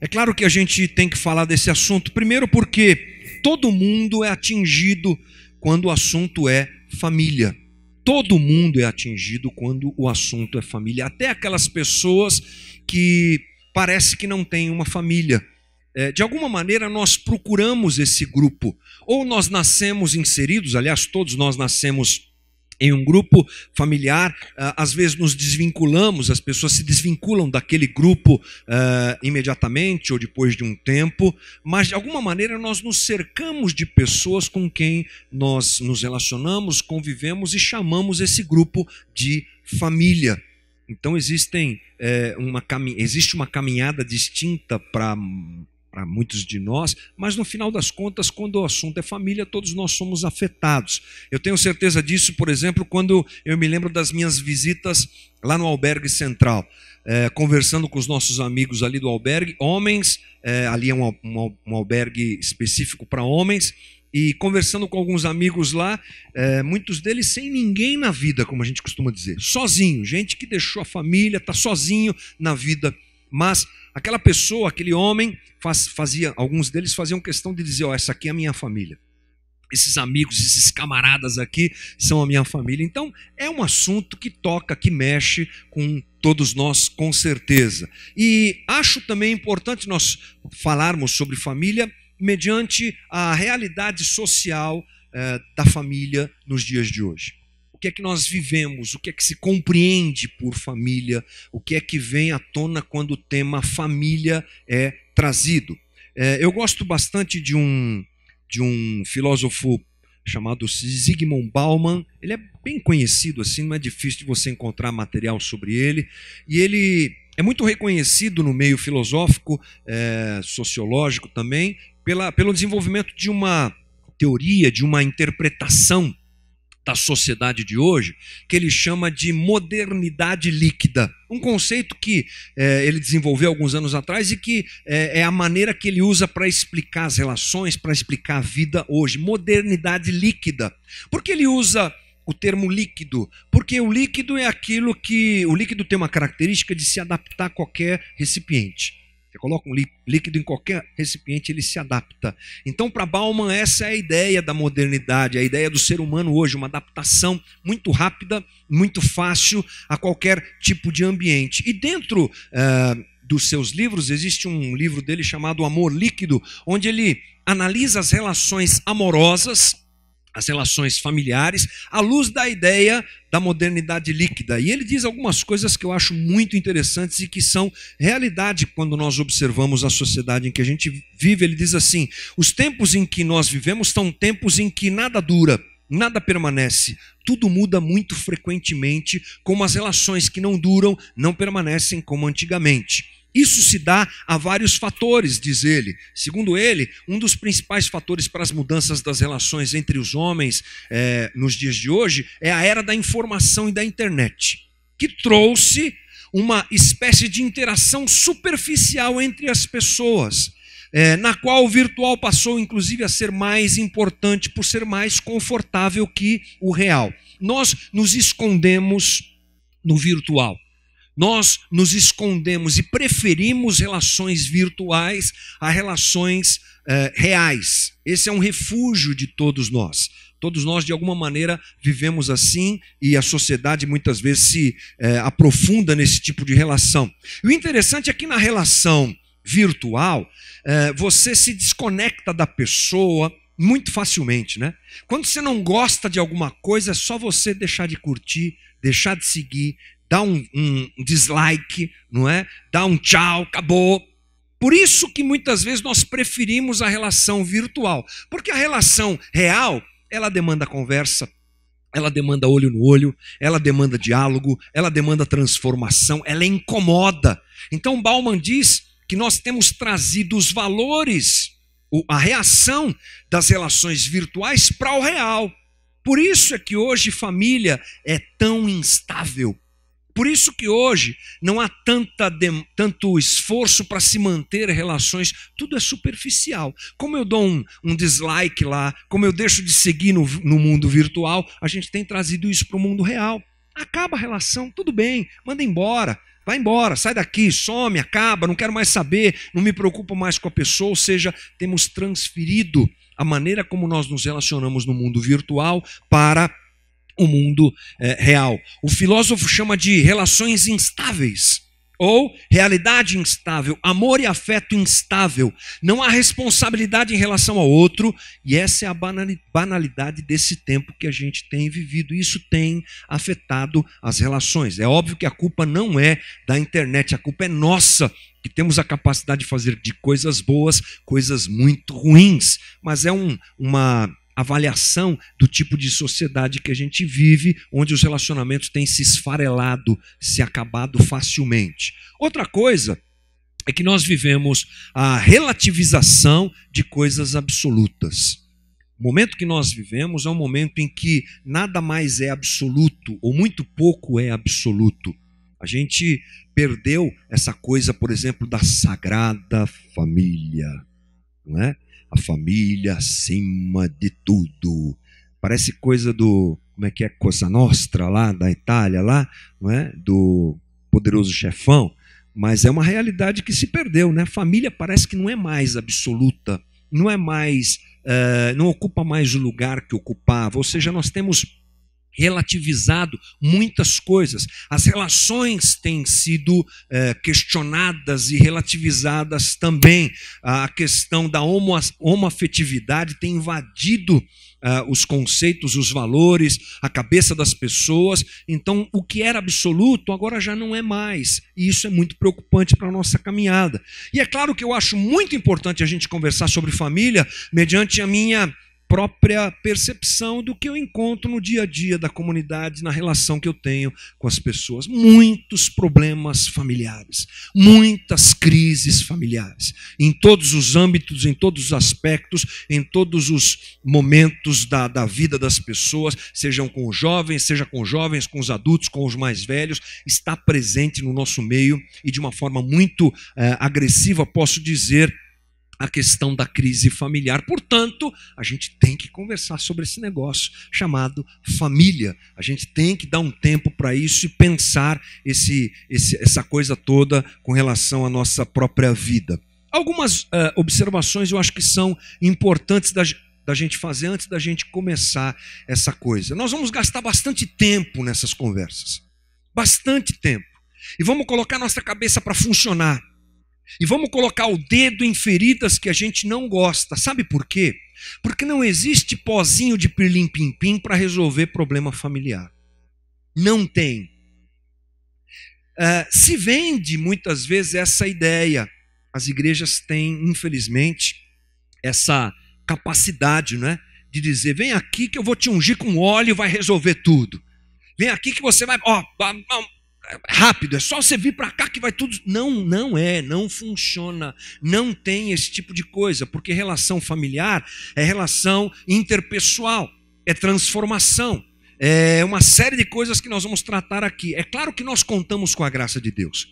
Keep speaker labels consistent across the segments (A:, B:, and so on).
A: É claro que a gente tem que falar desse assunto, primeiro porque todo mundo é atingido quando o assunto é família. Todo mundo é atingido quando o assunto é família, até aquelas pessoas que parece que não têm uma família. É, de alguma maneira nós procuramos esse grupo, ou nós nascemos inseridos, aliás, todos nós nascemos em um grupo familiar, ah, às vezes nos desvinculamos, as pessoas se desvinculam daquele grupo uh, imediatamente ou depois de um tempo, mas de alguma maneira nós nos cercamos de pessoas com quem nós nos relacionamos, convivemos e chamamos esse grupo de família. Então existem, é, uma, existe uma caminhada distinta para para muitos de nós, mas no final das contas, quando o assunto é família, todos nós somos afetados. Eu tenho certeza disso, por exemplo, quando eu me lembro das minhas visitas lá no albergue central, é, conversando com os nossos amigos ali do albergue, homens, é, ali é um, um, um albergue específico para homens, e conversando com alguns amigos lá, é, muitos deles sem ninguém na vida, como a gente costuma dizer, sozinho, gente que deixou a família, está sozinho na vida, mas aquela pessoa, aquele homem, faz, fazia, alguns deles faziam questão de dizer: Ó, oh, essa aqui é a minha família. Esses amigos, esses camaradas aqui são a minha família. Então, é um assunto que toca, que mexe com todos nós, com certeza. E acho também importante nós falarmos sobre família mediante a realidade social eh, da família nos dias de hoje o que é que nós vivemos, o que é que se compreende por família, o que é que vem à tona quando o tema família é trazido. É, eu gosto bastante de um, de um filósofo chamado Zygmunt Bauman. Ele é bem conhecido assim, não é difícil de você encontrar material sobre ele. E ele é muito reconhecido no meio filosófico, é, sociológico também, pela, pelo desenvolvimento de uma teoria, de uma interpretação da sociedade de hoje, que ele chama de modernidade líquida. Um conceito que é, ele desenvolveu alguns anos atrás e que é, é a maneira que ele usa para explicar as relações, para explicar a vida hoje. Modernidade líquida. Por que ele usa o termo líquido? Porque o líquido é aquilo que. O líquido tem uma característica de se adaptar a qualquer recipiente. Você coloca um líquido em qualquer recipiente, ele se adapta. Então, para Bauman, essa é a ideia da modernidade, a ideia do ser humano hoje, uma adaptação muito rápida, muito fácil a qualquer tipo de ambiente. E dentro uh, dos seus livros, existe um livro dele chamado Amor Líquido, onde ele analisa as relações amorosas as relações familiares, à luz da ideia da modernidade líquida. E ele diz algumas coisas que eu acho muito interessantes e que são realidade quando nós observamos a sociedade em que a gente vive. Ele diz assim: os tempos em que nós vivemos são tempos em que nada dura. Nada permanece, tudo muda muito frequentemente, como as relações que não duram não permanecem como antigamente. Isso se dá a vários fatores, diz ele. Segundo ele, um dos principais fatores para as mudanças das relações entre os homens é, nos dias de hoje é a era da informação e da internet, que trouxe uma espécie de interação superficial entre as pessoas, é, na qual o virtual passou, inclusive, a ser mais importante por ser mais confortável que o real. Nós nos escondemos no virtual. Nós nos escondemos e preferimos relações virtuais a relações eh, reais. Esse é um refúgio de todos nós. Todos nós, de alguma maneira, vivemos assim e a sociedade muitas vezes se eh, aprofunda nesse tipo de relação. E o interessante é que na relação virtual, eh, você se desconecta da pessoa muito facilmente, né? Quando você não gosta de alguma coisa, é só você deixar de curtir, deixar de seguir, dá um, um dislike, não é? Dá um tchau, acabou. Por isso que muitas vezes nós preferimos a relação virtual, porque a relação real, ela demanda conversa, ela demanda olho no olho, ela demanda diálogo, ela demanda transformação, ela incomoda. Então Bauman diz que nós temos trazido os valores, a reação das relações virtuais para o real. Por isso é que hoje família é tão instável. Por isso que hoje não há tanta, tanto esforço para se manter relações, tudo é superficial. Como eu dou um, um dislike lá, como eu deixo de seguir no, no mundo virtual, a gente tem trazido isso para o mundo real. Acaba a relação, tudo bem, manda embora, Vai embora, sai daqui, some, acaba, não quero mais saber, não me preocupo mais com a pessoa. Ou seja, temos transferido a maneira como nós nos relacionamos no mundo virtual para o mundo é, real. O filósofo chama de relações instáveis ou realidade instável, amor e afeto instável. Não há responsabilidade em relação ao outro, e essa é a banalidade desse tempo que a gente tem vivido. Isso tem afetado as relações. É óbvio que a culpa não é da internet, a culpa é nossa, que temos a capacidade de fazer de coisas boas coisas muito ruins, mas é um, uma avaliação do tipo de sociedade que a gente vive, onde os relacionamentos têm se esfarelado, se acabado facilmente. Outra coisa é que nós vivemos a relativização de coisas absolutas. O momento que nós vivemos é um momento em que nada mais é absoluto, ou muito pouco é absoluto. A gente perdeu essa coisa, por exemplo, da sagrada família, não é? A família acima de tudo. Parece coisa do, como é que é, Cosa Nostra lá da Itália, lá, não é? Do poderoso chefão, mas é uma realidade que se perdeu, né? Família parece que não é mais absoluta, não é mais, uh, não ocupa mais o lugar que ocupava. Ou seja, nós temos relativizado muitas coisas. As relações têm sido é, questionadas e relativizadas também. A questão da homo, homoafetividade tem invadido Uh, os conceitos, os valores, a cabeça das pessoas. Então, o que era absoluto agora já não é mais. E isso é muito preocupante para a nossa caminhada. E é claro que eu acho muito importante a gente conversar sobre família mediante a minha própria percepção do que eu encontro no dia a dia da comunidade, na relação que eu tenho com as pessoas. Muitos problemas familiares, muitas crises familiares, em todos os âmbitos, em todos os aspectos, em todos os momentos da, da vida das pessoas, sejam com os jovens, seja com os jovens, com os adultos, com os mais velhos, está presente no nosso meio e de uma forma muito eh, agressiva, posso dizer a questão da crise familiar. Portanto, a gente tem que conversar sobre esse negócio chamado família. A gente tem que dar um tempo para isso e pensar esse, esse, essa coisa toda com relação à nossa própria vida. Algumas uh, observações eu acho que são importantes da, da gente fazer antes da gente começar essa coisa. Nós vamos gastar bastante tempo nessas conversas. Bastante tempo. E vamos colocar nossa cabeça para funcionar. E vamos colocar o dedo em feridas que a gente não gosta. Sabe por quê? Porque não existe pozinho de pirlim-pim-pim para resolver problema familiar. Não tem. Uh, se vende muitas vezes essa ideia. As igrejas têm, infelizmente, essa capacidade, né? De dizer: vem aqui que eu vou te ungir com óleo e vai resolver tudo. Vem aqui que você vai. Ó, rápido, é só você vir para cá que vai tudo. Não, não é, não funciona. Não tem esse tipo de coisa, porque relação familiar é relação interpessoal, é transformação, é uma série de coisas que nós vamos tratar aqui. É claro que nós contamos com a graça de Deus.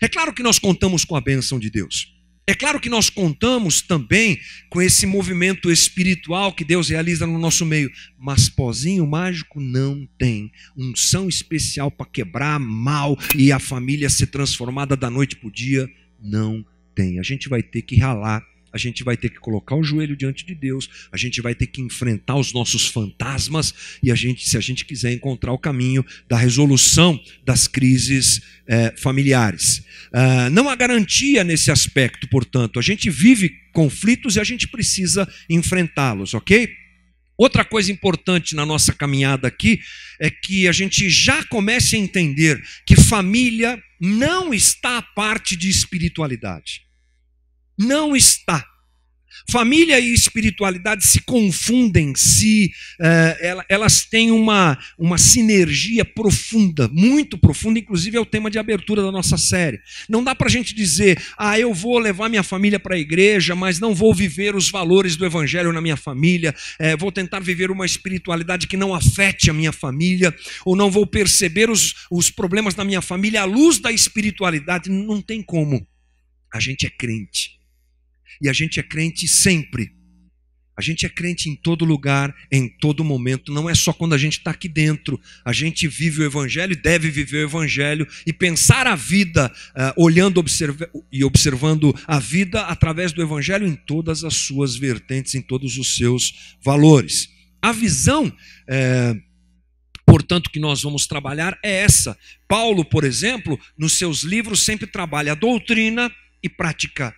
A: É claro que nós contamos com a bênção de Deus. É claro que nós contamos também com esse movimento espiritual que Deus realiza no nosso meio, mas pozinho mágico não tem. Unção especial para quebrar mal e a família ser transformada da noite para o dia, não tem. A gente vai ter que ralar a gente vai ter que colocar o joelho diante de Deus, a gente vai ter que enfrentar os nossos fantasmas e a gente, se a gente quiser encontrar o caminho da resolução das crises é, familiares. Uh, não há garantia nesse aspecto, portanto, a gente vive conflitos e a gente precisa enfrentá-los, ok? Outra coisa importante na nossa caminhada aqui é que a gente já comece a entender que família não está a parte de espiritualidade. Não está. Família e espiritualidade se confundem, se uh, elas têm uma, uma sinergia profunda, muito profunda, inclusive é o tema de abertura da nossa série. Não dá para a gente dizer, ah, eu vou levar minha família para a igreja, mas não vou viver os valores do evangelho na minha família, é, vou tentar viver uma espiritualidade que não afete a minha família, ou não vou perceber os, os problemas da minha família à luz da espiritualidade. Não tem como. A gente é crente e a gente é crente sempre. A gente é crente em todo lugar, em todo momento, não é só quando a gente está aqui dentro. A gente vive o Evangelho e deve viver o Evangelho e pensar a vida, uh, olhando observa e observando a vida através do Evangelho em todas as suas vertentes, em todos os seus valores. A visão, é, portanto, que nós vamos trabalhar é essa. Paulo, por exemplo, nos seus livros sempre trabalha a doutrina e prática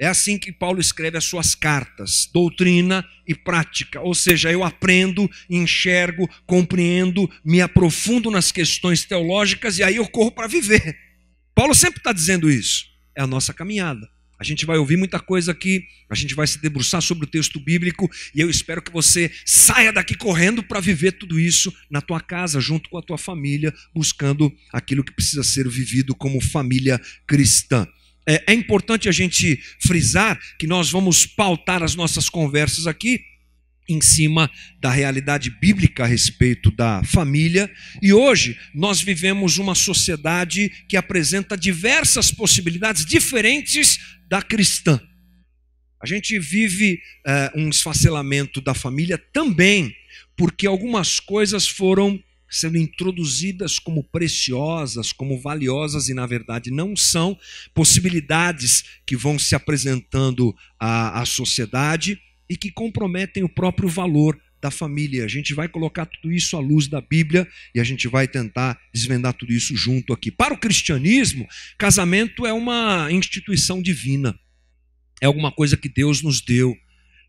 A: é assim que Paulo escreve as suas cartas, doutrina e prática. Ou seja, eu aprendo, enxergo, compreendo, me aprofundo nas questões teológicas e aí eu corro para viver. Paulo sempre está dizendo isso. É a nossa caminhada. A gente vai ouvir muita coisa aqui, a gente vai se debruçar sobre o texto bíblico e eu espero que você saia daqui correndo para viver tudo isso na tua casa, junto com a tua família, buscando aquilo que precisa ser vivido como família cristã. É, é importante a gente frisar que nós vamos pautar as nossas conversas aqui em cima da realidade bíblica a respeito da família. E hoje nós vivemos uma sociedade que apresenta diversas possibilidades diferentes da cristã. A gente vive uh, um esfacelamento da família também, porque algumas coisas foram sendo introduzidas como preciosas, como valiosas e na verdade não são, possibilidades que vão se apresentando à, à sociedade e que comprometem o próprio valor da família. A gente vai colocar tudo isso à luz da Bíblia e a gente vai tentar desvendar tudo isso junto aqui. Para o cristianismo, casamento é uma instituição divina. É alguma coisa que Deus nos deu,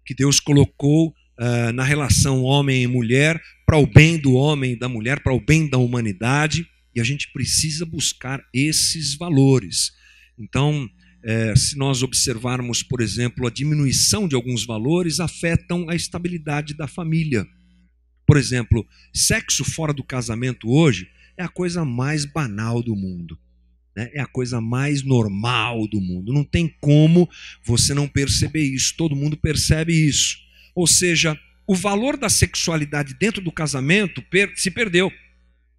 A: que Deus colocou uh, na relação homem e mulher para o bem do homem e da mulher, para o bem da humanidade, e a gente precisa buscar esses valores. Então, é, se nós observarmos, por exemplo, a diminuição de alguns valores, afetam a estabilidade da família. Por exemplo, sexo fora do casamento hoje é a coisa mais banal do mundo. Né? É a coisa mais normal do mundo. Não tem como você não perceber isso. Todo mundo percebe isso. Ou seja, o valor da sexualidade dentro do casamento se perdeu.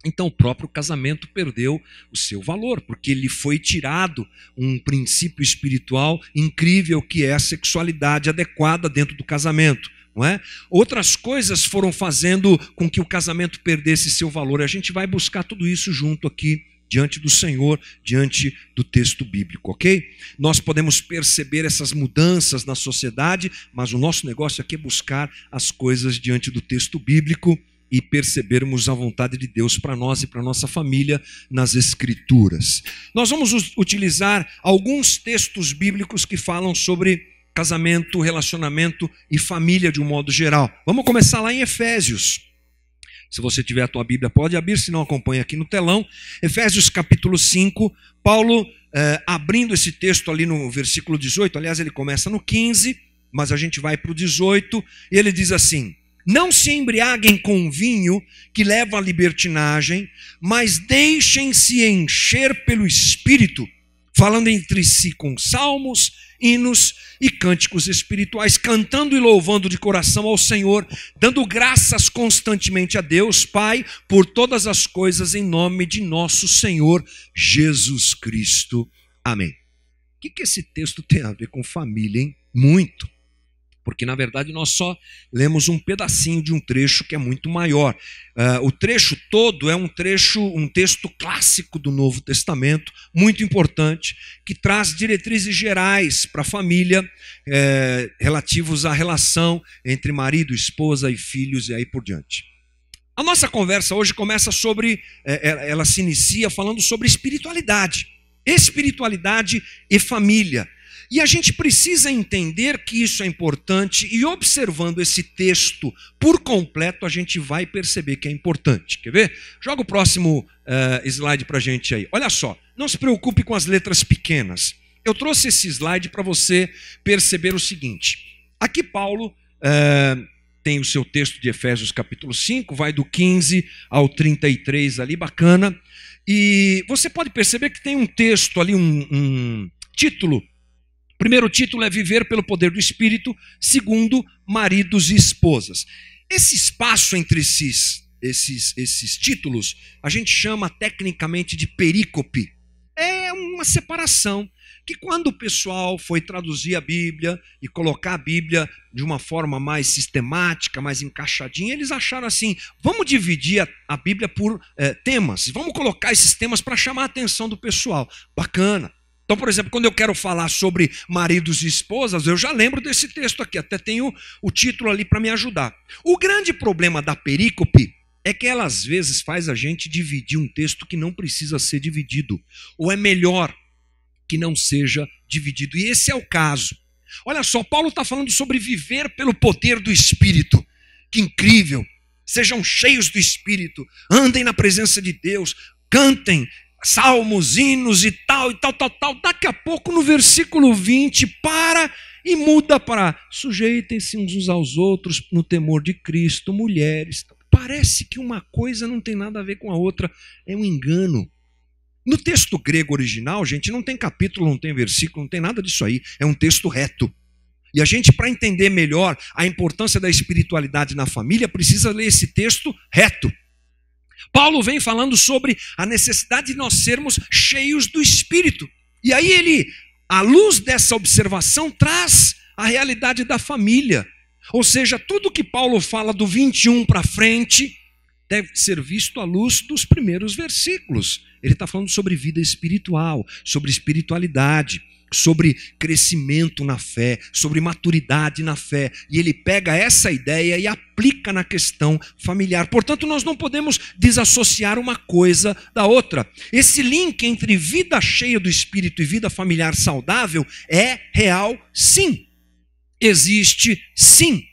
A: Então o próprio casamento perdeu o seu valor, porque lhe foi tirado um princípio espiritual incrível que é a sexualidade adequada dentro do casamento. Não é? Outras coisas foram fazendo com que o casamento perdesse seu valor. A gente vai buscar tudo isso junto aqui diante do Senhor, diante do texto bíblico, ok? Nós podemos perceber essas mudanças na sociedade, mas o nosso negócio aqui é buscar as coisas diante do texto bíblico e percebermos a vontade de Deus para nós e para nossa família nas Escrituras. Nós vamos utilizar alguns textos bíblicos que falam sobre casamento, relacionamento e família de um modo geral. Vamos começar lá em Efésios. Se você tiver a tua Bíblia, pode abrir, se não acompanha aqui no telão. Efésios capítulo 5, Paulo eh, abrindo esse texto ali no versículo 18, aliás, ele começa no 15, mas a gente vai para o 18, e ele diz assim: Não se embriaguem com vinho que leva à libertinagem, mas deixem-se encher pelo Espírito, falando entre si com salmos, hinos e cânticos espirituais, cantando e louvando de coração ao Senhor, dando graças constantemente a Deus, Pai, por todas as coisas em nome de nosso Senhor Jesus Cristo. Amém. O que, que esse texto tem a ver com família, hein? Muito porque na verdade nós só lemos um pedacinho de um trecho que é muito maior. Uh, o trecho todo é um trecho, um texto clássico do Novo Testamento, muito importante, que traz diretrizes gerais para a família, eh, relativos à relação entre marido, esposa e filhos e aí por diante. A nossa conversa hoje começa sobre, eh, ela se inicia falando sobre espiritualidade, espiritualidade e família. E a gente precisa entender que isso é importante, e observando esse texto por completo, a gente vai perceber que é importante. Quer ver? Joga o próximo uh, slide para a gente aí. Olha só, não se preocupe com as letras pequenas. Eu trouxe esse slide para você perceber o seguinte: aqui, Paulo. Uh, tem o seu texto de Efésios capítulo 5, vai do 15 ao 33 ali, bacana. E você pode perceber que tem um texto ali, um, um título primeiro título é Viver pelo Poder do Espírito, segundo, Maridos e Esposas. Esse espaço entre esses, esses, esses títulos, a gente chama tecnicamente de perícope. É uma separação que quando o pessoal foi traduzir a Bíblia e colocar a Bíblia de uma forma mais sistemática, mais encaixadinha, eles acharam assim: vamos dividir a, a Bíblia por é, temas, vamos colocar esses temas para chamar a atenção do pessoal. Bacana. Então, por exemplo, quando eu quero falar sobre maridos e esposas, eu já lembro desse texto aqui, até tenho o título ali para me ajudar. O grande problema da perícope é que ela às vezes faz a gente dividir um texto que não precisa ser dividido, ou é melhor que não seja dividido. E esse é o caso. Olha só, Paulo está falando sobre viver pelo poder do Espírito. Que incrível! Sejam cheios do Espírito, andem na presença de Deus, cantem salmos, hinos e tal, e tal, tal, tal. Daqui a pouco, no versículo 20, para e muda para sujeitem-se uns aos outros no temor de Cristo, mulheres. Parece que uma coisa não tem nada a ver com a outra, é um engano. No texto grego original, gente, não tem capítulo, não tem versículo, não tem nada disso aí. É um texto reto. E a gente, para entender melhor a importância da espiritualidade na família, precisa ler esse texto reto. Paulo vem falando sobre a necessidade de nós sermos cheios do Espírito. E aí ele, à luz dessa observação, traz a realidade da família. Ou seja, tudo que Paulo fala do 21 para frente deve ser visto à luz dos primeiros versículos. Ele está falando sobre vida espiritual, sobre espiritualidade, sobre crescimento na fé, sobre maturidade na fé. E ele pega essa ideia e aplica na questão familiar. Portanto, nós não podemos desassociar uma coisa da outra. Esse link entre vida cheia do espírito e vida familiar saudável é real, sim. Existe, sim.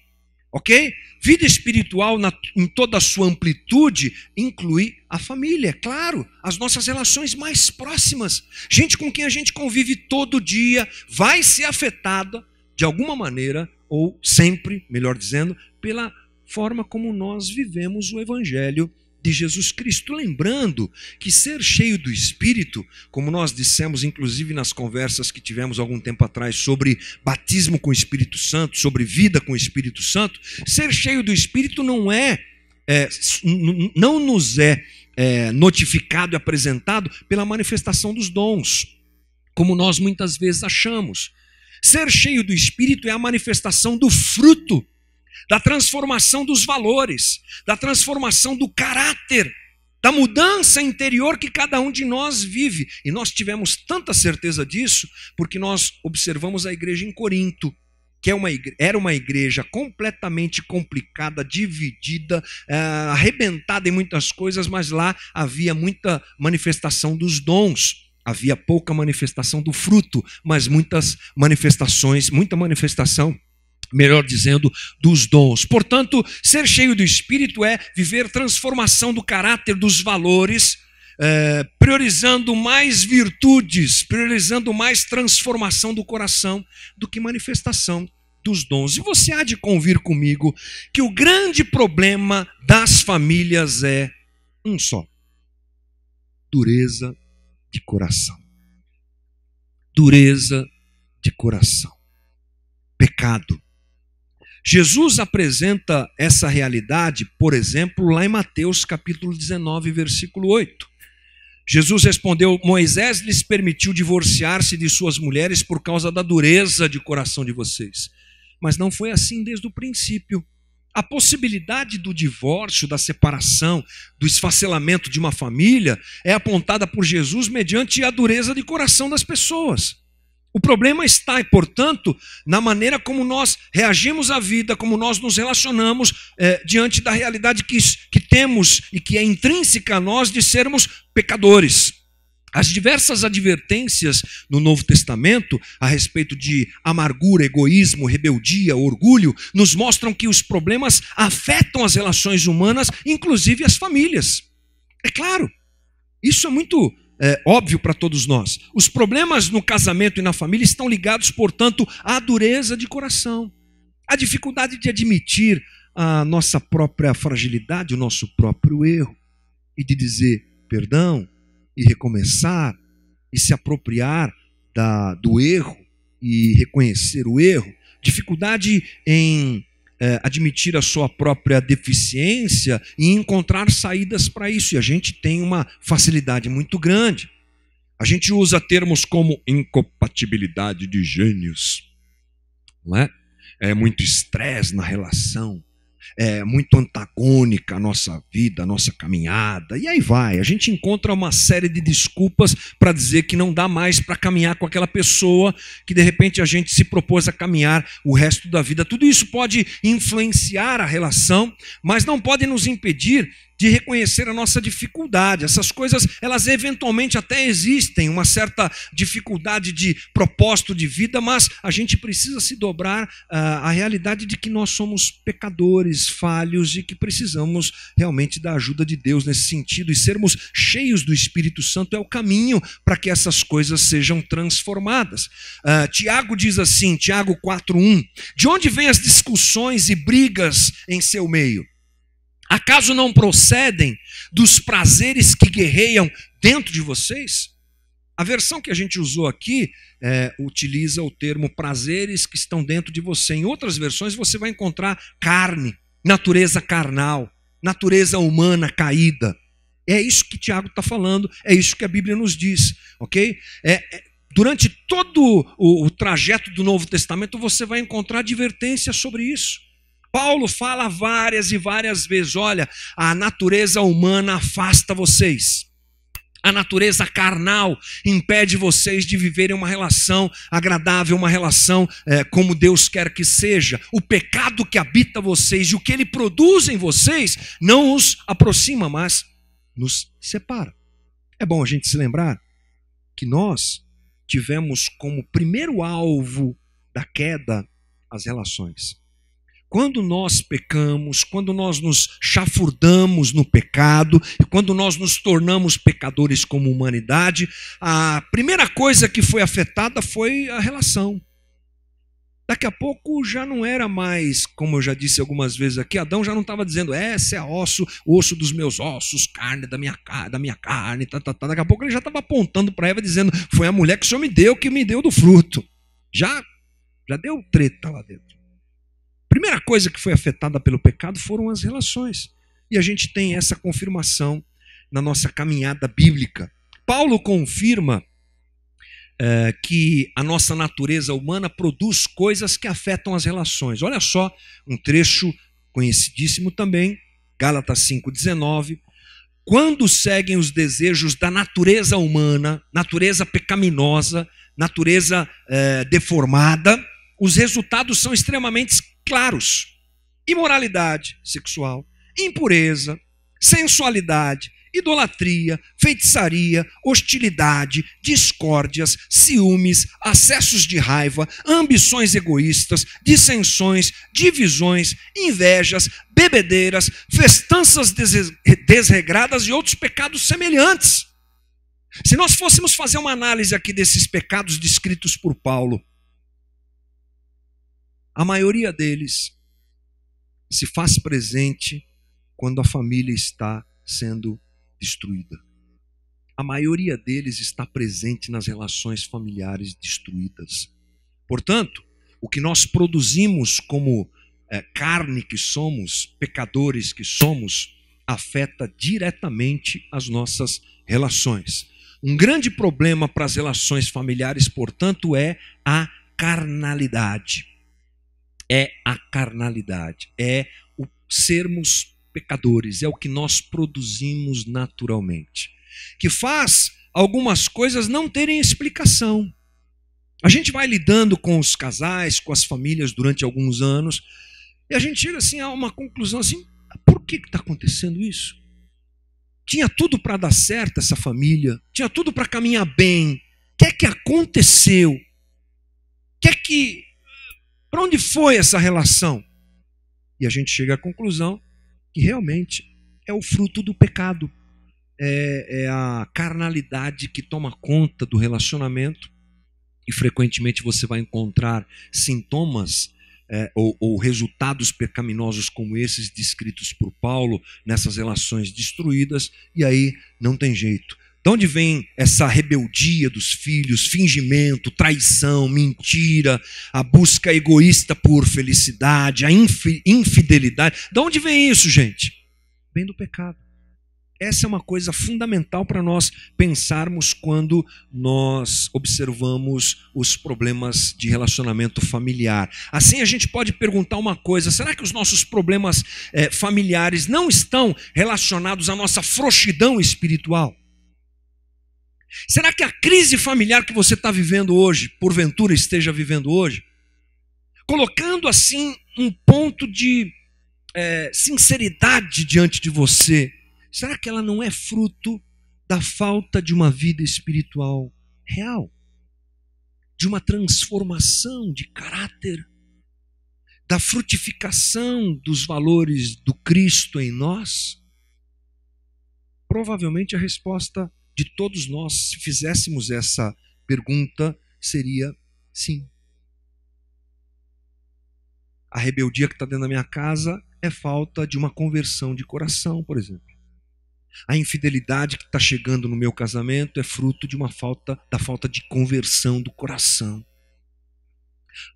A: Ok? Vida espiritual, na, em toda a sua amplitude, inclui a família, claro, as nossas relações mais próximas. Gente com quem a gente convive todo dia vai ser afetada, de alguma maneira, ou sempre, melhor dizendo, pela forma como nós vivemos o Evangelho de Jesus Cristo. Lembrando que ser cheio do Espírito, como nós dissemos, inclusive nas conversas que tivemos algum tempo atrás sobre batismo com o Espírito Santo, sobre vida com o Espírito Santo, ser cheio do Espírito não é, é não nos é, é notificado e apresentado pela manifestação dos dons, como nós muitas vezes achamos. Ser cheio do Espírito é a manifestação do fruto da transformação dos valores, da transformação do caráter, da mudança interior que cada um de nós vive. E nós tivemos tanta certeza disso porque nós observamos a igreja em Corinto, que é era uma igreja completamente complicada, dividida, é, arrebentada em muitas coisas, mas lá havia muita manifestação dos dons. Havia pouca manifestação do fruto, mas muitas manifestações, muita manifestação melhor dizendo, dos dons. Portanto, ser cheio do Espírito é viver transformação do caráter, dos valores, é, priorizando mais virtudes, priorizando mais transformação do coração do que manifestação dos dons. E você há de convir comigo que o grande problema das famílias é um só: dureza de coração. Dureza de coração. Pecado Jesus apresenta essa realidade, por exemplo, lá em Mateus capítulo 19, versículo 8. Jesus respondeu: Moisés lhes permitiu divorciar-se de suas mulheres por causa da dureza de coração de vocês. Mas não foi assim desde o princípio. A possibilidade do divórcio, da separação, do esfacelamento de uma família é apontada por Jesus mediante a dureza de coração das pessoas. O problema está, portanto, na maneira como nós reagimos à vida, como nós nos relacionamos é, diante da realidade que, que temos e que é intrínseca a nós de sermos pecadores. As diversas advertências no Novo Testamento a respeito de amargura, egoísmo, rebeldia, orgulho, nos mostram que os problemas afetam as relações humanas, inclusive as famílias. É claro, isso é muito é, óbvio para todos nós. Os problemas no casamento e na família estão ligados, portanto, à dureza de coração, à dificuldade de admitir a nossa própria fragilidade, o nosso próprio erro, e de dizer perdão e recomeçar e se apropriar da, do erro e reconhecer o erro, dificuldade em é, admitir a sua própria deficiência e encontrar saídas para isso. E a gente tem uma facilidade muito grande. A gente usa termos como incompatibilidade de gênios, não é? É muito estresse na relação, é, muito antagônica à nossa vida, à nossa caminhada, e aí vai. A gente encontra uma série de desculpas para dizer que não dá mais para caminhar com aquela pessoa que de repente a gente se propôs a caminhar o resto da vida. Tudo isso pode influenciar a relação, mas não pode nos impedir de reconhecer a nossa dificuldade. Essas coisas, elas eventualmente até existem, uma certa dificuldade de propósito de vida, mas a gente precisa se dobrar uh, à realidade de que nós somos pecadores, falhos e que precisamos realmente da ajuda de Deus nesse sentido e sermos cheios do Espírito Santo é o caminho para que essas coisas sejam transformadas. Uh, Tiago diz assim, Tiago 4:1, de onde vêm as discussões e brigas em seu meio? Acaso não procedem dos prazeres que guerreiam dentro de vocês? A versão que a gente usou aqui é, utiliza o termo prazeres que estão dentro de você. Em outras versões você vai encontrar carne, natureza carnal, natureza humana caída. É isso que Tiago está falando, é isso que a Bíblia nos diz, ok? É, é, durante todo o, o trajeto do Novo Testamento você vai encontrar advertência sobre isso. Paulo fala várias e várias vezes: olha, a natureza humana afasta vocês. A natureza carnal impede vocês de viverem uma relação agradável, uma relação é, como Deus quer que seja. O pecado que habita vocês e o que ele produz em vocês não os aproxima, mas nos separa. É bom a gente se lembrar que nós tivemos como primeiro alvo da queda as relações. Quando nós pecamos, quando nós nos chafurdamos no pecado, quando nós nos tornamos pecadores como humanidade, a primeira coisa que foi afetada foi a relação. Daqui a pouco já não era mais, como eu já disse algumas vezes aqui, Adão já não estava dizendo, essa é osso, osso dos meus ossos, carne da minha, da minha carne, tá, tá, tá. daqui a pouco ele já estava apontando para Eva dizendo, foi a mulher que o Senhor me deu, que me deu do fruto. Já, já deu treta lá dentro primeira coisa que foi afetada pelo pecado foram as relações. E a gente tem essa confirmação na nossa caminhada bíblica. Paulo confirma é, que a nossa natureza humana produz coisas que afetam as relações. Olha só um trecho conhecidíssimo também, Gálatas 5,19. Quando seguem os desejos da natureza humana, natureza pecaminosa, natureza é, deformada, os resultados são extremamente claros: imoralidade sexual, impureza, sensualidade, idolatria, feitiçaria, hostilidade, discórdias, ciúmes, acessos de raiva, ambições egoístas, dissensões, divisões, invejas, bebedeiras, festanças desregradas e outros pecados semelhantes. Se nós fôssemos fazer uma análise aqui desses pecados descritos por Paulo, a maioria deles se faz presente quando a família está sendo destruída. A maioria deles está presente nas relações familiares destruídas. Portanto, o que nós produzimos como é, carne que somos, pecadores que somos, afeta diretamente as nossas relações. Um grande problema para as relações familiares, portanto, é a carnalidade é a carnalidade, é o sermos pecadores, é o que nós produzimos naturalmente, que faz algumas coisas não terem explicação. A gente vai lidando com os casais, com as famílias durante alguns anos, e a gente chega assim a uma conclusão assim: por que está acontecendo isso? Tinha tudo para dar certo essa família, tinha tudo para caminhar bem. O que é que aconteceu? O que é que para onde foi essa relação? E a gente chega à conclusão que realmente é o fruto do pecado. É, é a carnalidade que toma conta do relacionamento. E frequentemente você vai encontrar sintomas é, ou, ou, resultados pecaminosos como esses descritos por Paulo nessas relações destruídas, e aí não tem jeito. De onde vem essa rebeldia dos filhos, fingimento, traição, mentira, a busca egoísta por felicidade, a infidelidade? De onde vem isso, gente? Vem do pecado. Essa é uma coisa fundamental para nós pensarmos quando nós observamos os problemas de relacionamento familiar. Assim, a gente pode perguntar uma coisa: será que os nossos problemas é, familiares não estão relacionados à nossa frouxidão espiritual? Será que a crise familiar que você está vivendo hoje, porventura esteja vivendo hoje, colocando assim um ponto de é, sinceridade diante de você, será que ela não é fruto da falta de uma vida espiritual real? De uma transformação de caráter? Da frutificação dos valores do Cristo em nós? Provavelmente a resposta de todos nós, se fizéssemos essa pergunta, seria sim. A rebeldia que está dentro da minha casa é falta de uma conversão de coração, por exemplo. A infidelidade que está chegando no meu casamento é fruto de uma falta da falta de conversão do coração.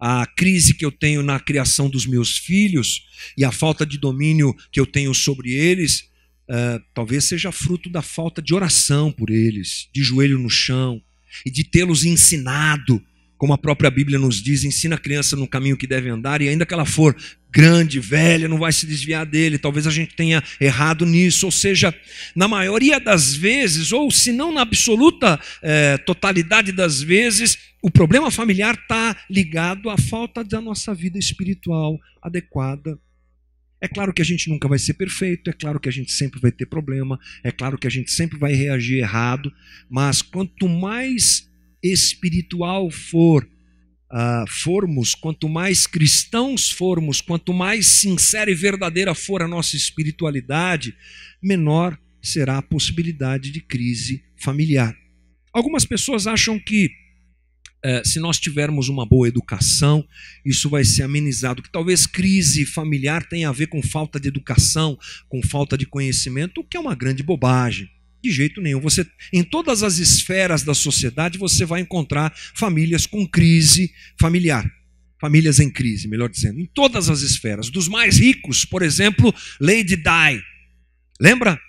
A: A crise que eu tenho na criação dos meus filhos e a falta de domínio que eu tenho sobre eles, uh, talvez seja fruto da falta de oração por eles, de joelho no chão e de tê-los ensinado como a própria Bíblia nos diz, ensina a criança no caminho que deve andar, e ainda que ela for grande, velha, não vai se desviar dele. Talvez a gente tenha errado nisso, ou seja, na maioria das vezes, ou se não na absoluta eh, totalidade das vezes, o problema familiar está ligado à falta da nossa vida espiritual adequada. É claro que a gente nunca vai ser perfeito, é claro que a gente sempre vai ter problema, é claro que a gente sempre vai reagir errado, mas quanto mais espiritual for, uh, formos, quanto mais cristãos formos, quanto mais sincera e verdadeira for a nossa espiritualidade, menor será a possibilidade de crise familiar. Algumas pessoas acham que se nós tivermos uma boa educação, isso vai ser amenizado. Que talvez crise familiar tenha a ver com falta de educação, com falta de conhecimento, o que é uma grande bobagem. De jeito nenhum. Você, em todas as esferas da sociedade, você vai encontrar famílias com crise familiar. Famílias em crise, melhor dizendo. Em todas as esferas. Dos mais ricos, por exemplo, Lady Di. Lembra?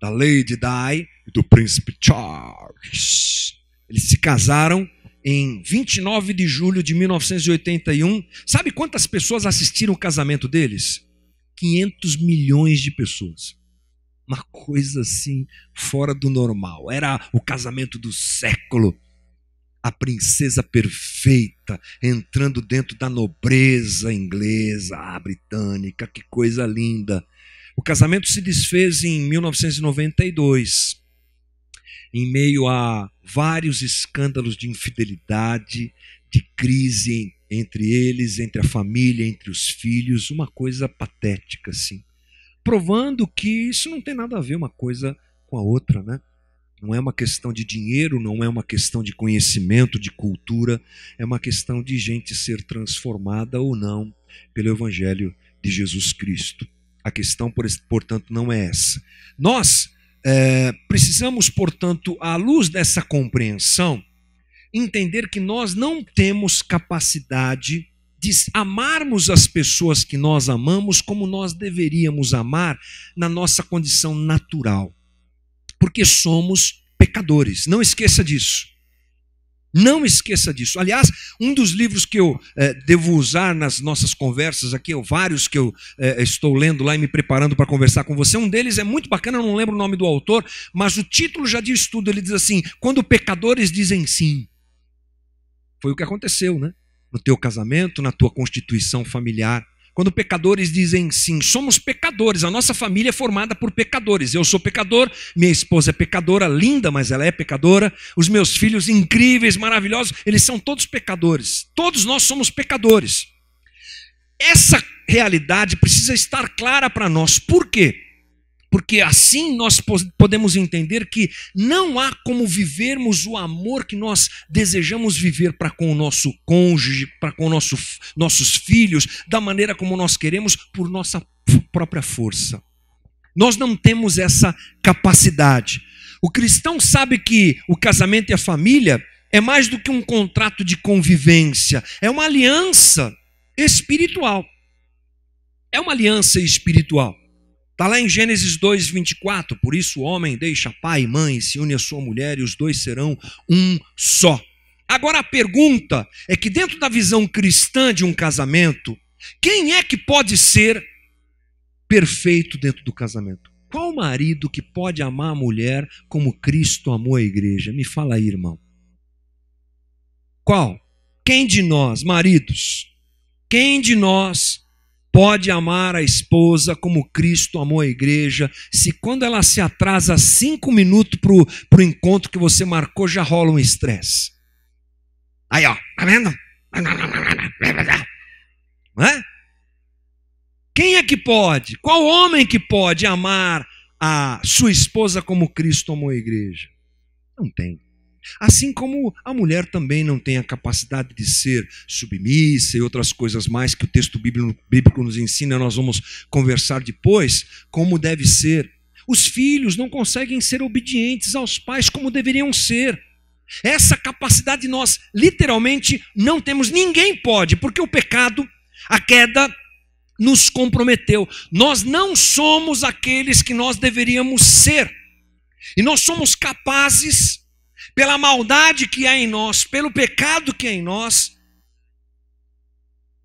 A: Da Lady Di e do Príncipe Charles. Eles se casaram em 29 de julho de 1981. Sabe quantas pessoas assistiram o casamento deles? 500 milhões de pessoas uma coisa assim fora do normal. Era o casamento do século. A princesa perfeita entrando dentro da nobreza inglesa, a britânica, que coisa linda. O casamento se desfez em 1992, em meio a vários escândalos de infidelidade, de crise entre eles, entre a família, entre os filhos, uma coisa patética assim provando que isso não tem nada a ver uma coisa com a outra, né? Não é uma questão de dinheiro, não é uma questão de conhecimento, de cultura, é uma questão de gente ser transformada ou não pelo Evangelho de Jesus Cristo. A questão, portanto, não é essa. Nós é, precisamos, portanto, à luz dessa compreensão, entender que nós não temos capacidade de amarmos as pessoas que nós amamos como nós deveríamos amar na nossa condição natural. Porque somos pecadores. Não esqueça disso. Não esqueça disso. Aliás, um dos livros que eu eh, devo usar nas nossas conversas aqui, ou vários que eu eh, estou lendo lá e me preparando para conversar com você, um deles é muito bacana, eu não lembro o nome do autor, mas o título já diz tudo. Ele diz assim: Quando pecadores dizem sim. Foi o que aconteceu, né? no teu casamento, na tua constituição familiar. Quando pecadores dizem sim, somos pecadores, a nossa família é formada por pecadores. Eu sou pecador, minha esposa é pecadora, linda, mas ela é pecadora. Os meus filhos incríveis, maravilhosos, eles são todos pecadores. Todos nós somos pecadores. Essa realidade precisa estar clara para nós. Por quê? Porque assim nós podemos entender que não há como vivermos o amor que nós desejamos viver para com o nosso cônjuge, para com nosso, nossos filhos, da maneira como nós queremos, por nossa própria força. Nós não temos essa capacidade. O cristão sabe que o casamento e a família é mais do que um contrato de convivência, é uma aliança espiritual. É uma aliança espiritual. Está lá em Gênesis 2, 24. Por isso o homem deixa pai e mãe, se une à sua mulher, e os dois serão um só. Agora a pergunta é que, dentro da visão cristã de um casamento, quem é que pode ser perfeito dentro do casamento? Qual marido que pode amar a mulher como Cristo amou a igreja? Me fala aí, irmão. Qual? Quem de nós, maridos, quem de nós pode amar a esposa como Cristo amou a igreja, se quando ela se atrasa cinco minutos para o encontro que você marcou, já rola um estresse? Aí, ó, tá vendo? Não é? Quem é que pode? Qual homem que pode amar a sua esposa como Cristo amou a igreja? Não tem. Assim como a mulher também não tem a capacidade de ser submissa e outras coisas mais que o texto bíblico nos ensina, nós vamos conversar depois, como deve ser. Os filhos não conseguem ser obedientes aos pais como deveriam ser. Essa capacidade nós literalmente não temos, ninguém pode, porque o pecado, a queda, nos comprometeu. Nós não somos aqueles que nós deveríamos ser. E nós somos capazes pela maldade que há em nós, pelo pecado que há em nós,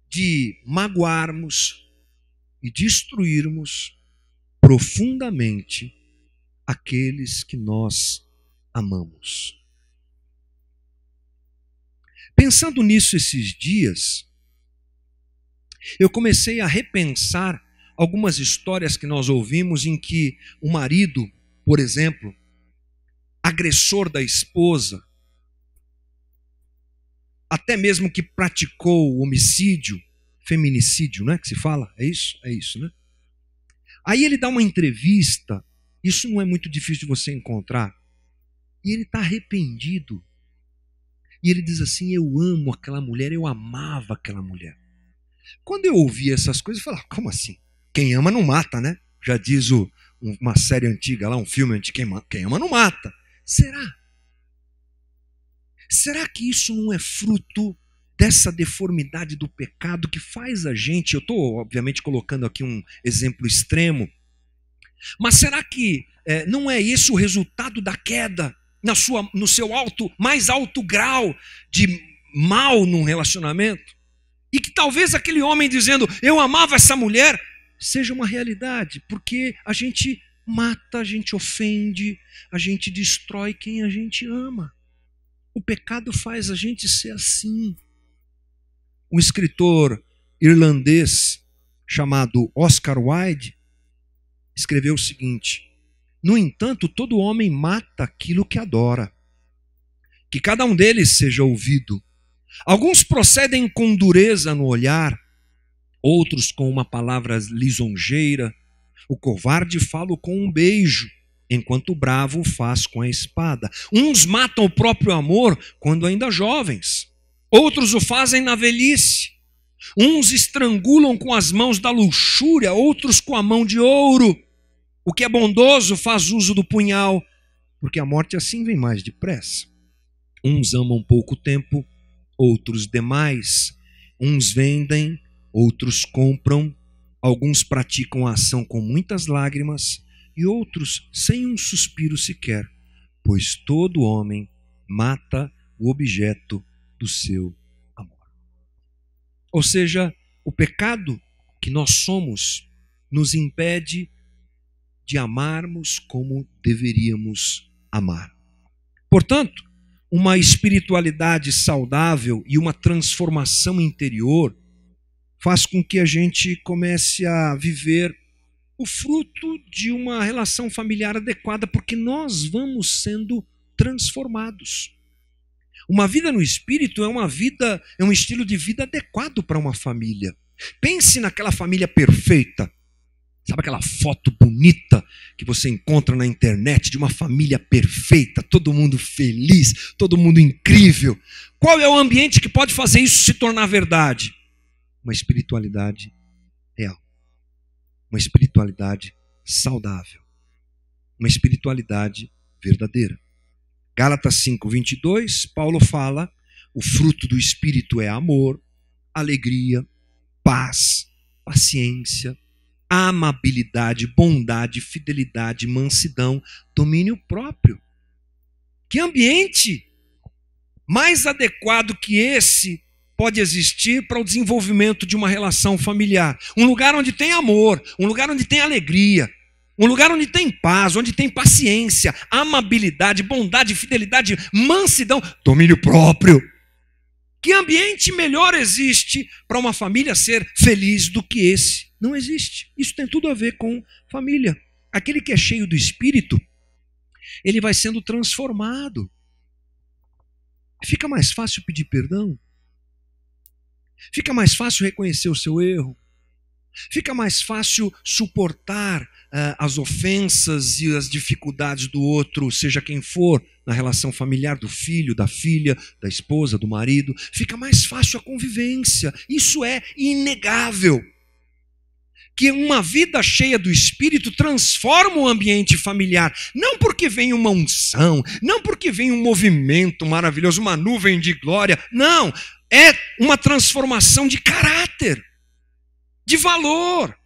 A: de magoarmos e destruirmos profundamente aqueles que nós amamos. Pensando nisso esses dias, eu comecei a repensar algumas histórias que nós ouvimos em que o marido, por exemplo, agressor da esposa, até mesmo que praticou homicídio, feminicídio, não é que se fala? É isso? É isso, né? Aí ele dá uma entrevista, isso não é muito difícil de você encontrar, e ele está arrependido. E ele diz assim: Eu amo aquela mulher, eu amava aquela mulher. Quando eu ouvi essas coisas, eu falei: ah, Como assim? Quem ama não mata, né? Já diz o, uma série antiga lá, um filme antigo: quem, quem ama não mata. Será? Será que isso não é fruto dessa deformidade do pecado que faz a gente? Eu estou, obviamente, colocando aqui um exemplo extremo, mas será que é, não é esse o resultado da queda na sua, no seu alto, mais alto grau de mal num relacionamento? E que talvez aquele homem dizendo eu amava essa mulher seja uma realidade, porque a gente mata, a gente ofende, a gente destrói quem a gente ama. O pecado faz a gente ser assim. Um escritor irlandês chamado Oscar Wilde escreveu o seguinte: No entanto, todo homem mata aquilo que adora. Que cada um deles seja ouvido. Alguns procedem com dureza no olhar, outros com uma palavra lisonjeira, o covarde fala com um beijo, enquanto o bravo faz com a espada. Uns matam o próprio amor quando ainda jovens, outros o fazem na velhice. Uns estrangulam com as mãos da luxúria, outros com a mão de ouro. O que é bondoso faz uso do punhal, porque a morte assim vem mais depressa. Uns amam pouco tempo, outros demais. Uns vendem, outros compram. Alguns praticam a ação com muitas lágrimas e outros sem um suspiro sequer, pois todo homem mata o objeto do seu amor. Ou seja, o pecado que nós somos nos impede de amarmos como deveríamos amar. Portanto, uma espiritualidade saudável e uma transformação interior faz com que a gente comece a viver o fruto de uma relação familiar adequada, porque nós vamos sendo transformados. Uma vida no espírito é uma vida, é um estilo de vida adequado para uma família. Pense naquela família perfeita. Sabe aquela foto bonita que você encontra na internet de uma família perfeita, todo mundo feliz, todo mundo incrível? Qual é o ambiente que pode fazer isso se tornar verdade? Uma espiritualidade real, uma espiritualidade saudável, uma espiritualidade verdadeira. Gálatas 5, 22, Paulo fala: o fruto do espírito é amor, alegria, paz, paciência, amabilidade, bondade, fidelidade, mansidão, domínio próprio. Que ambiente mais adequado que esse pode existir para o desenvolvimento de uma relação familiar? Um lugar onde tem amor, um lugar onde tem alegria, um lugar onde tem paz, onde tem paciência, amabilidade, bondade, fidelidade, mansidão, domínio próprio. Que ambiente melhor existe para uma família ser feliz do que esse? Não existe. Isso tem tudo a ver com família. Aquele que é cheio do espírito, ele vai sendo transformado. Fica mais fácil pedir perdão. Fica mais fácil reconhecer o seu erro. Fica mais fácil suportar uh, as ofensas e as dificuldades do outro, seja quem for, na relação familiar do filho, da filha, da esposa, do marido. Fica mais fácil a convivência. Isso é inegável. Que uma vida cheia do Espírito transforma o ambiente familiar, não porque vem uma unção, não porque vem um movimento maravilhoso, uma nuvem de glória, não, é uma transformação de caráter de valor.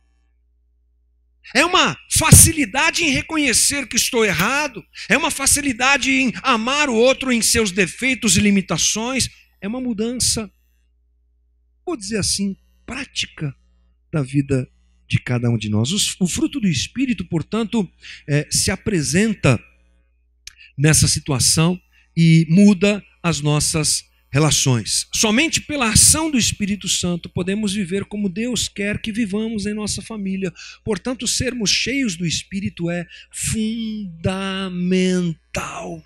A: É uma facilidade em reconhecer que estou errado, é uma facilidade em amar o outro em seus defeitos e limitações, é uma mudança, vou dizer assim, prática da vida de cada um de nós. O fruto do Espírito, portanto, é, se apresenta nessa situação e muda as nossas relações. Somente pela ação do Espírito Santo podemos viver como Deus quer que vivamos em nossa família. Portanto, sermos cheios do Espírito é fundamental.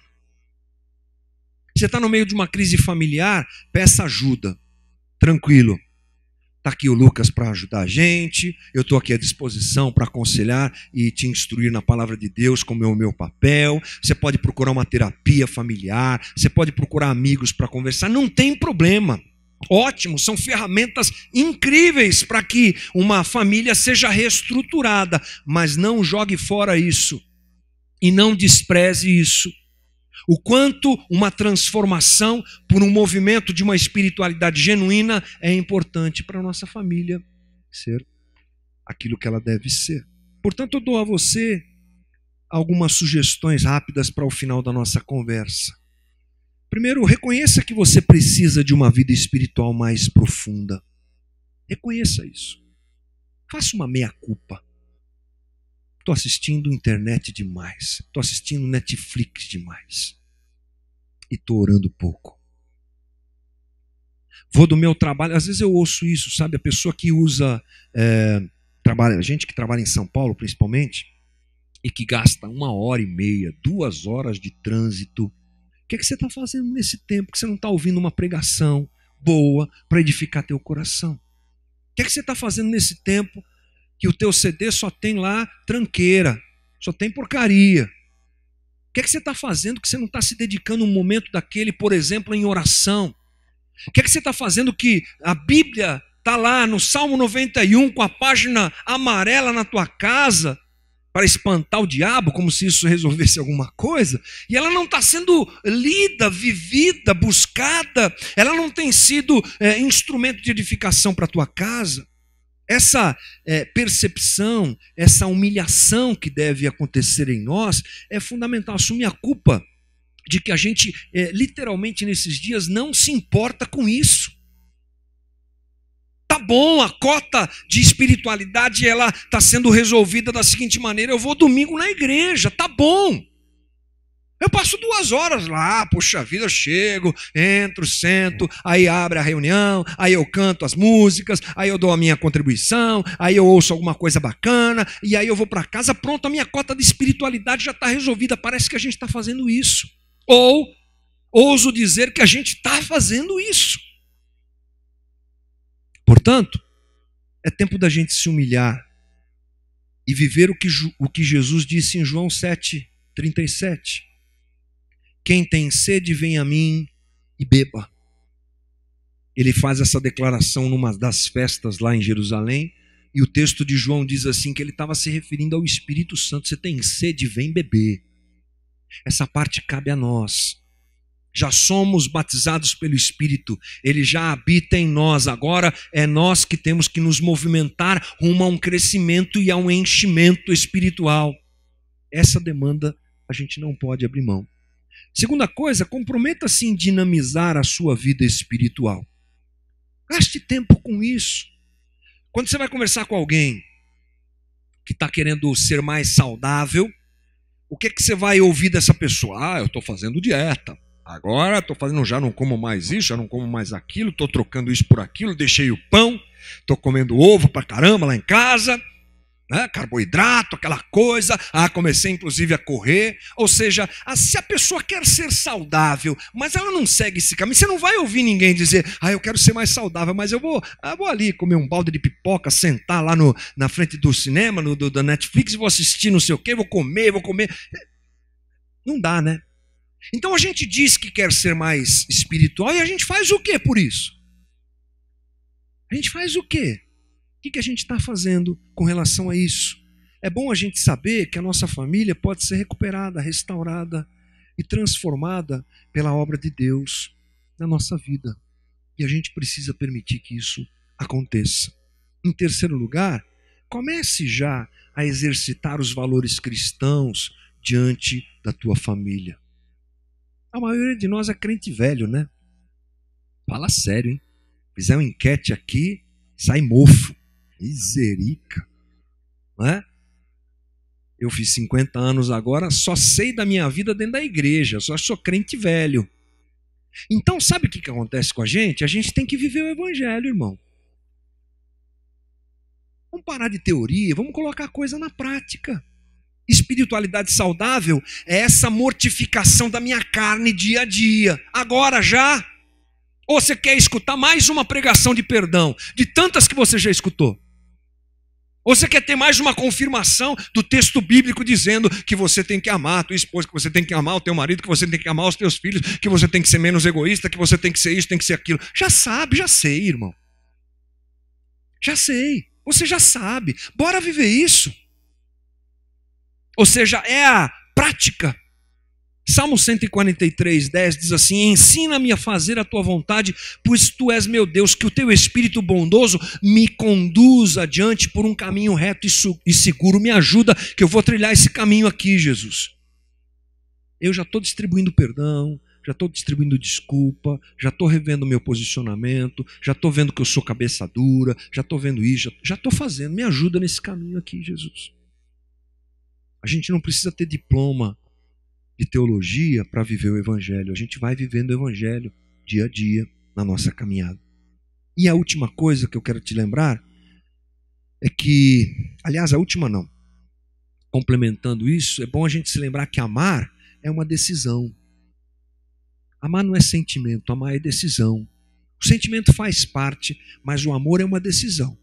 A: Você está no meio de uma crise familiar, peça ajuda. Tranquilo. Está aqui o Lucas para ajudar a gente. Eu estou aqui à disposição para aconselhar e te instruir na palavra de Deus, como é o meu papel. Você pode procurar uma terapia familiar, você pode procurar amigos para conversar, não tem problema. Ótimo, são ferramentas incríveis para que uma família seja reestruturada, mas não jogue fora isso e não despreze isso o quanto uma transformação por um movimento de uma espiritualidade genuína é importante para a nossa família ser aquilo que ela deve ser. Portanto, eu dou a você algumas sugestões rápidas para o final da nossa conversa. Primeiro, reconheça que você precisa de uma vida espiritual mais profunda. Reconheça isso. Faça uma meia-culpa. Estou assistindo internet demais. Estou assistindo Netflix demais. E estou orando pouco. Vou do meu trabalho. Às vezes eu ouço isso, sabe? A pessoa que usa. É, trabalha, gente que trabalha em São Paulo, principalmente, e que gasta uma hora e meia, duas horas de trânsito. O que, é que você está fazendo nesse tempo que você não está ouvindo uma pregação boa para edificar teu coração? O que, é que você está fazendo nesse tempo que o teu CD só tem lá tranqueira, só tem porcaria. O que é que você está fazendo que você não está se dedicando um momento daquele, por exemplo, em oração? O que é que você está fazendo que a Bíblia está lá no Salmo 91 com a página amarela na tua casa para espantar o diabo, como se isso resolvesse alguma coisa, e ela não está sendo lida, vivida, buscada, ela não tem sido é, instrumento de edificação para a tua casa. Essa é, percepção, essa humilhação que deve acontecer em nós é fundamental. Assumir a culpa de que a gente, é, literalmente nesses dias, não se importa com isso. Tá bom, a cota de espiritualidade ela está sendo resolvida da seguinte maneira: eu vou domingo na igreja, tá bom. Eu passo duas horas lá, puxa vida, eu chego, entro, sento, aí abre a reunião, aí eu canto as músicas, aí eu dou a minha contribuição, aí eu ouço alguma coisa bacana, e aí eu vou para casa, pronto, a minha cota de espiritualidade já está resolvida. Parece que a gente está fazendo isso. Ou ouso dizer que a gente está fazendo isso. Portanto, é tempo da gente se humilhar e viver o que, o que Jesus disse em João 7, 37. Quem tem sede, vem a mim e beba. Ele faz essa declaração numa das festas lá em Jerusalém, e o texto de João diz assim: que ele estava se referindo ao Espírito Santo. Você tem sede, vem beber. Essa parte cabe a nós. já somos batizados pelo Espírito, ele já habita em nós. Agora é nós que temos que nos movimentar rumo a um crescimento e a um enchimento espiritual. Essa demanda a gente não pode abrir mão. Segunda coisa, comprometa-se em dinamizar a sua vida espiritual. Gaste tempo com isso. Quando você vai conversar com alguém que está querendo ser mais saudável, o que, que você vai ouvir dessa pessoa? Ah, eu estou fazendo dieta. Agora estou fazendo, já não como mais isso, já não como mais aquilo, estou trocando isso por aquilo, deixei o pão, estou comendo ovo para caramba lá em casa né? carboidrato, aquela coisa. Ah, comecei inclusive a correr. Ou seja, se a pessoa quer ser saudável, mas ela não segue esse caminho, você não vai ouvir ninguém dizer, ah, eu quero ser mais saudável, mas eu vou, eu vou ali comer um balde de pipoca, sentar lá no, na frente do cinema, no, do, da Netflix, vou assistir não sei o quê, vou comer, vou comer. Não dá, né? Então a gente diz que quer ser mais espiritual e a gente faz o que por isso? A gente faz o quê? Que, que a gente está fazendo com relação a isso? É bom a gente saber que a nossa família pode ser recuperada, restaurada e transformada pela obra de Deus na nossa vida. E a gente precisa permitir que isso aconteça. Em terceiro lugar, comece já a exercitar os valores cristãos diante da tua família. A maioria de nós é crente velho, né? Fala sério, hein? Fizer uma enquete aqui, sai mofo. Miserica. Não é? Eu fiz 50 anos agora, só sei da minha vida dentro da igreja, só sou crente velho. Então, sabe o que, que acontece com a gente? A gente tem que viver o evangelho, irmão. Vamos parar de teoria, vamos colocar a coisa na prática. Espiritualidade saudável é essa mortificação da minha carne dia a dia. Agora já. Ou você quer escutar mais uma pregação de perdão, de tantas que você já escutou? Ou você quer ter mais uma confirmação do texto bíblico dizendo que você tem que amar a tua esposa, que você tem que amar o teu marido, que você tem que amar os teus filhos, que você tem que ser menos egoísta, que você tem que ser isso, tem que ser aquilo. Já sabe, já sei, irmão. Já sei. Você já sabe. Bora viver isso. Ou seja, é a prática Salmo 143, 10 diz assim: Ensina-me a fazer a tua vontade, pois tu és meu Deus, que o teu espírito bondoso me conduza adiante por um caminho reto e seguro. Me ajuda, que eu vou trilhar esse caminho aqui, Jesus. Eu já estou distribuindo perdão, já estou distribuindo desculpa, já estou revendo meu posicionamento, já estou vendo que eu sou cabeça dura, já estou vendo isso, já estou fazendo. Me ajuda nesse caminho aqui, Jesus. A gente não precisa ter diploma de teologia para viver o Evangelho. A gente vai vivendo o Evangelho dia a dia na nossa caminhada. E a última coisa que eu quero te lembrar é que, aliás, a última não. Complementando isso, é bom a gente se lembrar que amar é uma decisão. Amar não é sentimento, amar é decisão. O sentimento faz parte, mas o amor é uma decisão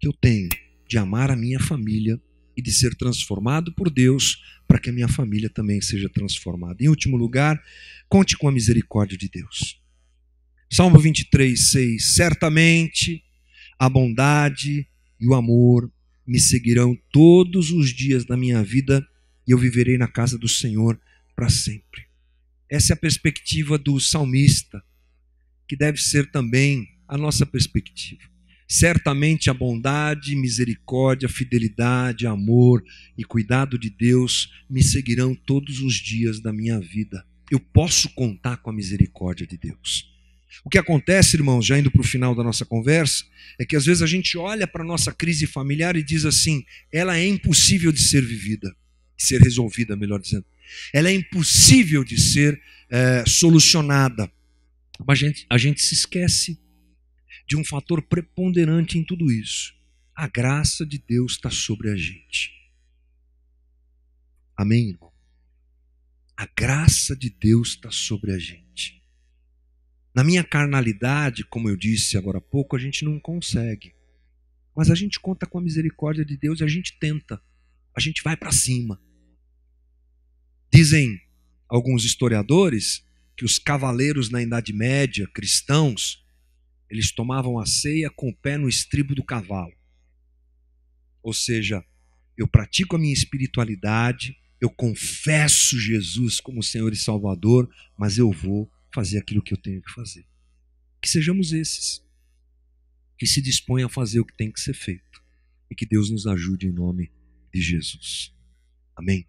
A: que eu tenho de amar a minha família e de ser transformado por Deus para que a minha família também seja transformada. Em último lugar, conte com a misericórdia de Deus. Salmo 23, 6. Certamente a bondade e o amor me seguirão todos os dias da minha vida e eu viverei na casa do Senhor para sempre. Essa é a perspectiva do salmista, que deve ser também a nossa perspectiva. Certamente a bondade, misericórdia, fidelidade, amor e cuidado de Deus me seguirão todos os dias da minha vida. Eu posso contar com a misericórdia de Deus. O que acontece, irmãos, já indo para o final da nossa conversa, é que às vezes a gente olha para a nossa crise familiar e diz assim: ela é impossível de ser vivida, de ser resolvida, melhor dizendo. Ela é impossível de ser é, solucionada. Mas a gente, a gente se esquece de um fator preponderante em tudo isso. A graça de Deus está sobre a gente. Amém, irmão? A graça de Deus está sobre a gente. Na minha carnalidade, como eu disse agora há pouco, a gente não consegue. Mas a gente conta com a misericórdia de Deus e a gente tenta. A gente vai para cima. Dizem alguns historiadores que os cavaleiros na Idade Média, cristãos, eles tomavam a ceia com o pé no estribo do cavalo. Ou seja, eu pratico a minha espiritualidade, eu confesso Jesus como Senhor e Salvador, mas eu vou fazer aquilo que eu tenho que fazer. Que sejamos esses que se dispõem a fazer o que tem que ser feito e que Deus nos ajude em nome de Jesus. Amém.